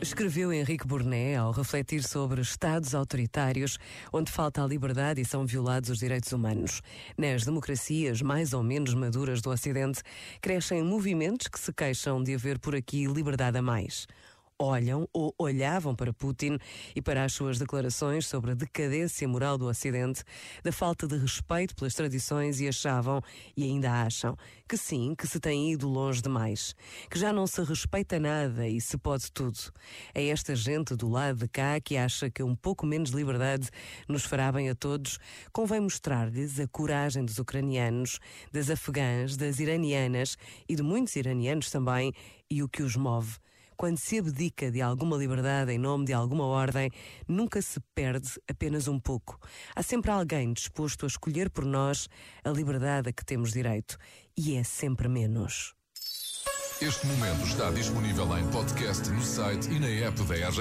Escreveu Henrique Burnet ao refletir sobre estados autoritários onde falta a liberdade e são violados os direitos humanos. Nas democracias mais ou menos maduras do Ocidente, crescem movimentos que se queixam de haver por aqui liberdade a mais olham ou olhavam para Putin e para as suas declarações sobre a decadência moral do Ocidente, da falta de respeito pelas tradições e achavam, e ainda acham, que sim, que se tem ido longe demais, que já não se respeita nada e se pode tudo. É esta gente do lado de cá que acha que um pouco menos liberdade nos fará bem a todos, convém mostrar-lhes a coragem dos ucranianos, das afegãs, das iranianas e de muitos iranianos também, e o que os move quando se abdica de alguma liberdade em nome de alguma ordem, nunca se perde apenas um pouco. Há sempre alguém disposto a escolher por nós a liberdade a que temos direito. E é sempre menos. Este momento está disponível em podcast no site e na app da RGF.